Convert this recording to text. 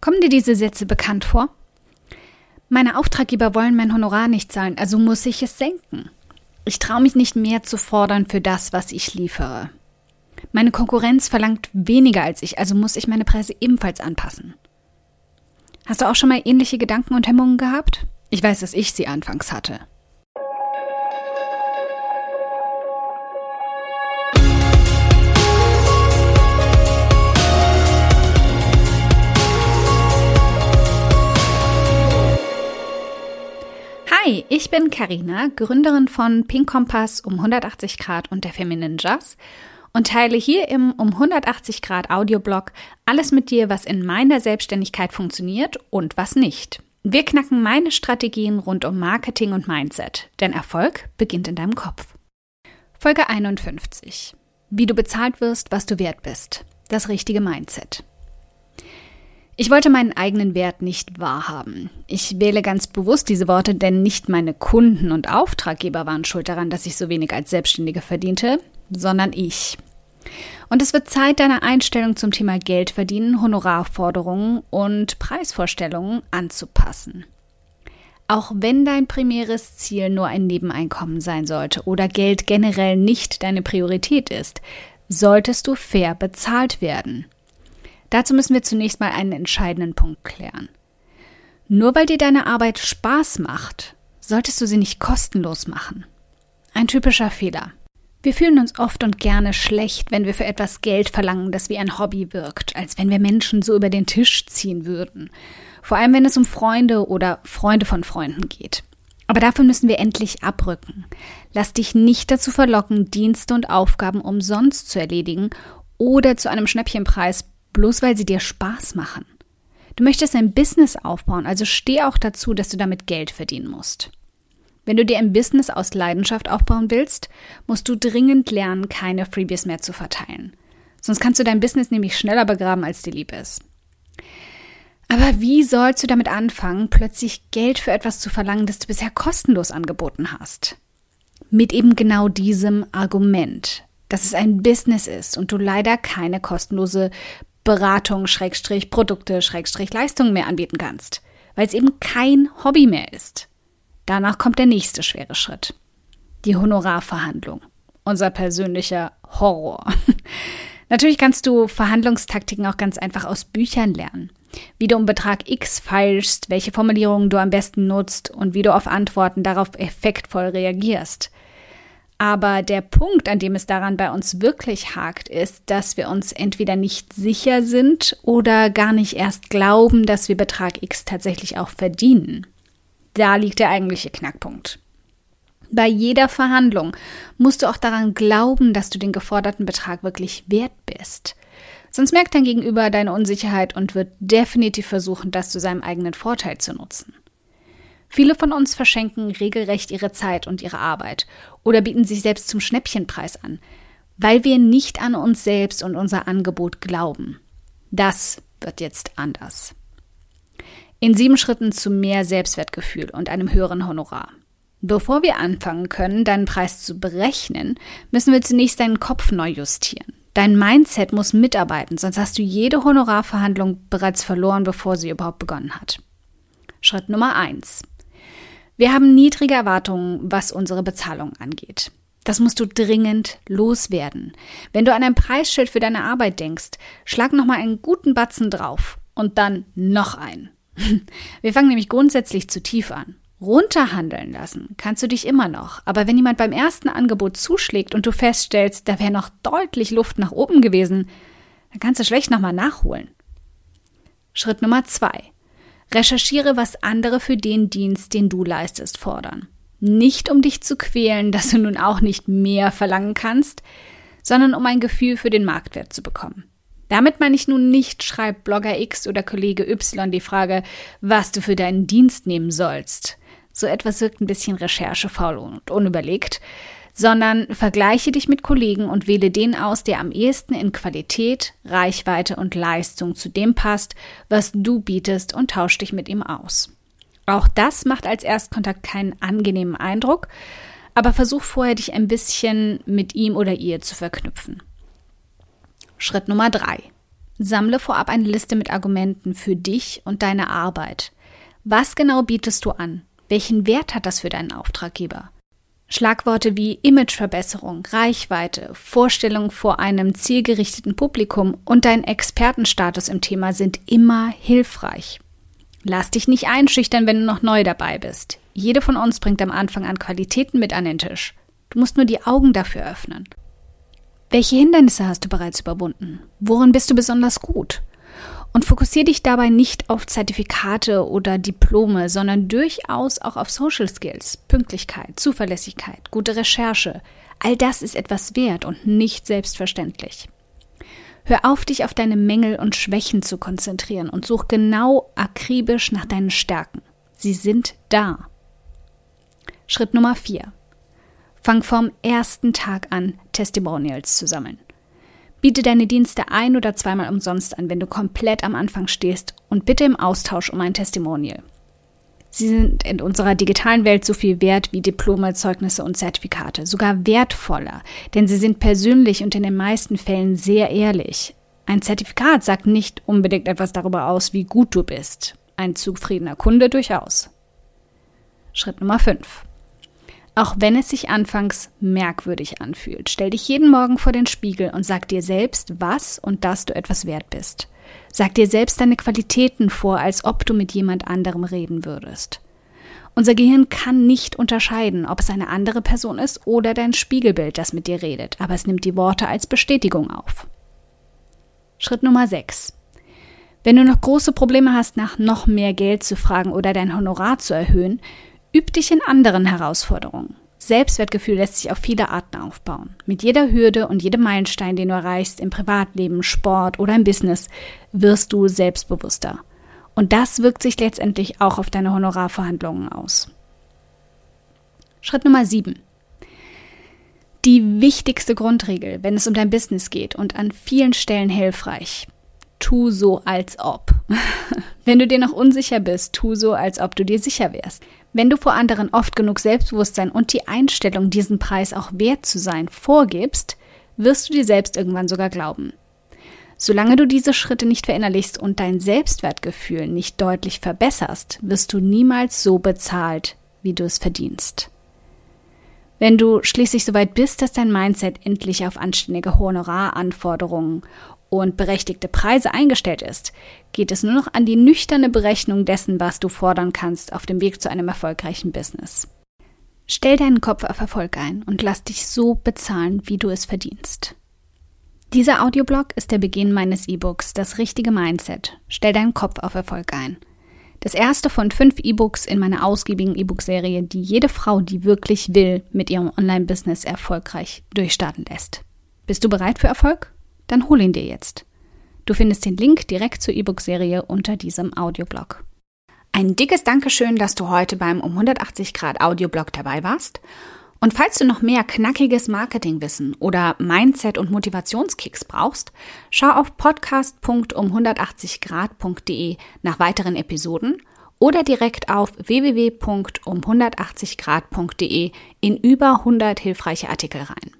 Kommen dir diese Sätze bekannt vor? Meine Auftraggeber wollen mein Honorar nicht zahlen, also muss ich es senken. Ich traue mich nicht mehr zu fordern für das, was ich liefere. Meine Konkurrenz verlangt weniger als ich, also muss ich meine Preise ebenfalls anpassen. Hast du auch schon mal ähnliche Gedanken und Hemmungen gehabt? Ich weiß, dass ich sie anfangs hatte. Hi, ich bin Karina, Gründerin von Pink Kompass um 180 Grad und der Feminine Jazz und teile hier im um 180 Grad Audioblog alles mit dir, was in meiner Selbstständigkeit funktioniert und was nicht. Wir knacken meine Strategien rund um Marketing und Mindset, denn Erfolg beginnt in deinem Kopf. Folge 51. Wie du bezahlt wirst, was du wert bist. Das richtige Mindset. Ich wollte meinen eigenen Wert nicht wahrhaben. Ich wähle ganz bewusst diese Worte, denn nicht meine Kunden und Auftraggeber waren schuld daran, dass ich so wenig als Selbstständige verdiente, sondern ich. Und es wird Zeit, deine Einstellung zum Thema Geld verdienen, Honorarforderungen und Preisvorstellungen anzupassen. Auch wenn dein primäres Ziel nur ein Nebeneinkommen sein sollte oder Geld generell nicht deine Priorität ist, solltest du fair bezahlt werden. Dazu müssen wir zunächst mal einen entscheidenden Punkt klären. Nur weil dir deine Arbeit Spaß macht, solltest du sie nicht kostenlos machen. Ein typischer Fehler. Wir fühlen uns oft und gerne schlecht, wenn wir für etwas Geld verlangen, das wie ein Hobby wirkt, als wenn wir Menschen so über den Tisch ziehen würden. Vor allem, wenn es um Freunde oder Freunde von Freunden geht. Aber davon müssen wir endlich abrücken. Lass dich nicht dazu verlocken, Dienste und Aufgaben umsonst zu erledigen oder zu einem Schnäppchenpreis bloß weil sie dir Spaß machen. Du möchtest ein Business aufbauen, also steh auch dazu, dass du damit Geld verdienen musst. Wenn du dir ein Business aus Leidenschaft aufbauen willst, musst du dringend lernen, keine Freebies mehr zu verteilen. Sonst kannst du dein Business nämlich schneller begraben, als dir lieb ist. Aber wie sollst du damit anfangen, plötzlich Geld für etwas zu verlangen, das du bisher kostenlos angeboten hast? Mit eben genau diesem Argument, dass es ein Business ist und du leider keine kostenlose Beratung, Schrägstrich, Produkte, Schrägstrich, Leistungen mehr anbieten kannst, weil es eben kein Hobby mehr ist. Danach kommt der nächste schwere Schritt. Die Honorarverhandlung. Unser persönlicher Horror. Natürlich kannst du Verhandlungstaktiken auch ganz einfach aus Büchern lernen. Wie du um Betrag X feilst, welche Formulierungen du am besten nutzt und wie du auf Antworten darauf effektvoll reagierst. Aber der Punkt, an dem es daran bei uns wirklich hakt, ist, dass wir uns entweder nicht sicher sind oder gar nicht erst glauben, dass wir Betrag X tatsächlich auch verdienen. Da liegt der eigentliche Knackpunkt. Bei jeder Verhandlung musst du auch daran glauben, dass du den geforderten Betrag wirklich wert bist. Sonst merkt dein Gegenüber deine Unsicherheit und wird definitiv versuchen, das zu seinem eigenen Vorteil zu nutzen. Viele von uns verschenken regelrecht ihre Zeit und ihre Arbeit oder bieten sich selbst zum Schnäppchenpreis an, weil wir nicht an uns selbst und unser Angebot glauben. Das wird jetzt anders. In sieben Schritten zu mehr Selbstwertgefühl und einem höheren Honorar. Bevor wir anfangen können, deinen Preis zu berechnen, müssen wir zunächst deinen Kopf neu justieren. Dein Mindset muss mitarbeiten, sonst hast du jede Honorarverhandlung bereits verloren, bevor sie überhaupt begonnen hat. Schritt Nummer eins: wir haben niedrige Erwartungen, was unsere Bezahlung angeht. Das musst du dringend loswerden. Wenn du an ein Preisschild für deine Arbeit denkst, schlag nochmal einen guten Batzen drauf und dann noch einen. Wir fangen nämlich grundsätzlich zu tief an. Runterhandeln lassen kannst du dich immer noch, aber wenn jemand beim ersten Angebot zuschlägt und du feststellst, da wäre noch deutlich Luft nach oben gewesen, dann kannst du schlecht nochmal nachholen. Schritt Nummer zwei. Recherchiere, was andere für den Dienst, den du leistest, fordern. Nicht um dich zu quälen, dass du nun auch nicht mehr verlangen kannst, sondern um ein Gefühl für den Marktwert zu bekommen. Damit meine ich nun nicht, schreib Blogger X oder Kollege Y die Frage, was du für deinen Dienst nehmen sollst. So etwas wirkt ein bisschen recherchefaul und unüberlegt, sondern vergleiche dich mit Kollegen und wähle den aus, der am ehesten in Qualität, Reichweite und Leistung zu dem passt, was du bietest und tausch dich mit ihm aus. Auch das macht als Erstkontakt keinen angenehmen Eindruck, aber versuch vorher dich ein bisschen mit ihm oder ihr zu verknüpfen. Schritt Nummer drei. Sammle vorab eine Liste mit Argumenten für dich und deine Arbeit. Was genau bietest du an? Welchen Wert hat das für deinen Auftraggeber? Schlagworte wie Imageverbesserung, Reichweite, Vorstellung vor einem zielgerichteten Publikum und dein Expertenstatus im Thema sind immer hilfreich. Lass dich nicht einschüchtern, wenn du noch neu dabei bist. Jede von uns bringt am Anfang an Qualitäten mit an den Tisch. Du musst nur die Augen dafür öffnen. Welche Hindernisse hast du bereits überwunden? Worin bist du besonders gut? Und fokussiere dich dabei nicht auf Zertifikate oder Diplome, sondern durchaus auch auf Social Skills, Pünktlichkeit, Zuverlässigkeit, gute Recherche. All das ist etwas wert und nicht selbstverständlich. Hör auf, dich auf deine Mängel und Schwächen zu konzentrieren und such genau akribisch nach deinen Stärken. Sie sind da. Schritt Nummer 4. Fang vom ersten Tag an, Testimonials zu sammeln. Biete deine Dienste ein oder zweimal umsonst an, wenn du komplett am Anfang stehst und bitte im Austausch um ein Testimonial. Sie sind in unserer digitalen Welt so viel wert wie Diplome, Zeugnisse und Zertifikate, sogar wertvoller, denn sie sind persönlich und in den meisten Fällen sehr ehrlich. Ein Zertifikat sagt nicht unbedingt etwas darüber aus, wie gut du bist. Ein zufriedener Kunde durchaus. Schritt Nummer 5. Auch wenn es sich anfangs merkwürdig anfühlt, stell dich jeden Morgen vor den Spiegel und sag dir selbst, was und dass du etwas wert bist. Sag dir selbst deine Qualitäten vor, als ob du mit jemand anderem reden würdest. Unser Gehirn kann nicht unterscheiden, ob es eine andere Person ist oder dein Spiegelbild, das mit dir redet, aber es nimmt die Worte als Bestätigung auf. Schritt Nummer 6. Wenn du noch große Probleme hast, nach noch mehr Geld zu fragen oder dein Honorar zu erhöhen, Üb dich in anderen Herausforderungen. Selbstwertgefühl lässt sich auf viele Arten aufbauen. Mit jeder Hürde und jedem Meilenstein, den du erreichst im Privatleben, Sport oder im Business, wirst du selbstbewusster. Und das wirkt sich letztendlich auch auf deine Honorarverhandlungen aus. Schritt Nummer 7. Die wichtigste Grundregel, wenn es um dein Business geht und an vielen Stellen hilfreich. Tu so, als ob. wenn du dir noch unsicher bist, tu so, als ob du dir sicher wärst. Wenn du vor anderen oft genug Selbstbewusstsein und die Einstellung, diesen Preis auch wert zu sein, vorgibst, wirst du dir selbst irgendwann sogar glauben. Solange du diese Schritte nicht verinnerlichst und dein Selbstwertgefühl nicht deutlich verbesserst, wirst du niemals so bezahlt, wie du es verdienst. Wenn du schließlich soweit bist, dass dein Mindset endlich auf anständige Honoraranforderungen und berechtigte Preise eingestellt ist, geht es nur noch an die nüchterne Berechnung dessen, was du fordern kannst auf dem Weg zu einem erfolgreichen Business. Stell deinen Kopf auf Erfolg ein und lass dich so bezahlen, wie du es verdienst. Dieser Audioblog ist der Beginn meines E-Books Das richtige Mindset. Stell deinen Kopf auf Erfolg ein. Das erste von fünf E-Books in meiner ausgiebigen E-Book-Serie, die jede Frau, die wirklich will, mit ihrem Online-Business erfolgreich durchstarten lässt. Bist du bereit für Erfolg? Dann hol ihn dir jetzt. Du findest den Link direkt zur E-Book-Serie unter diesem Audioblog. Ein dickes Dankeschön, dass du heute beim um 180 Grad Audioblog dabei warst. Und falls du noch mehr knackiges Marketingwissen oder Mindset- und Motivationskicks brauchst, schau auf podcast.um180grad.de nach weiteren Episoden oder direkt auf www.um180grad.de in über 100 hilfreiche Artikel rein.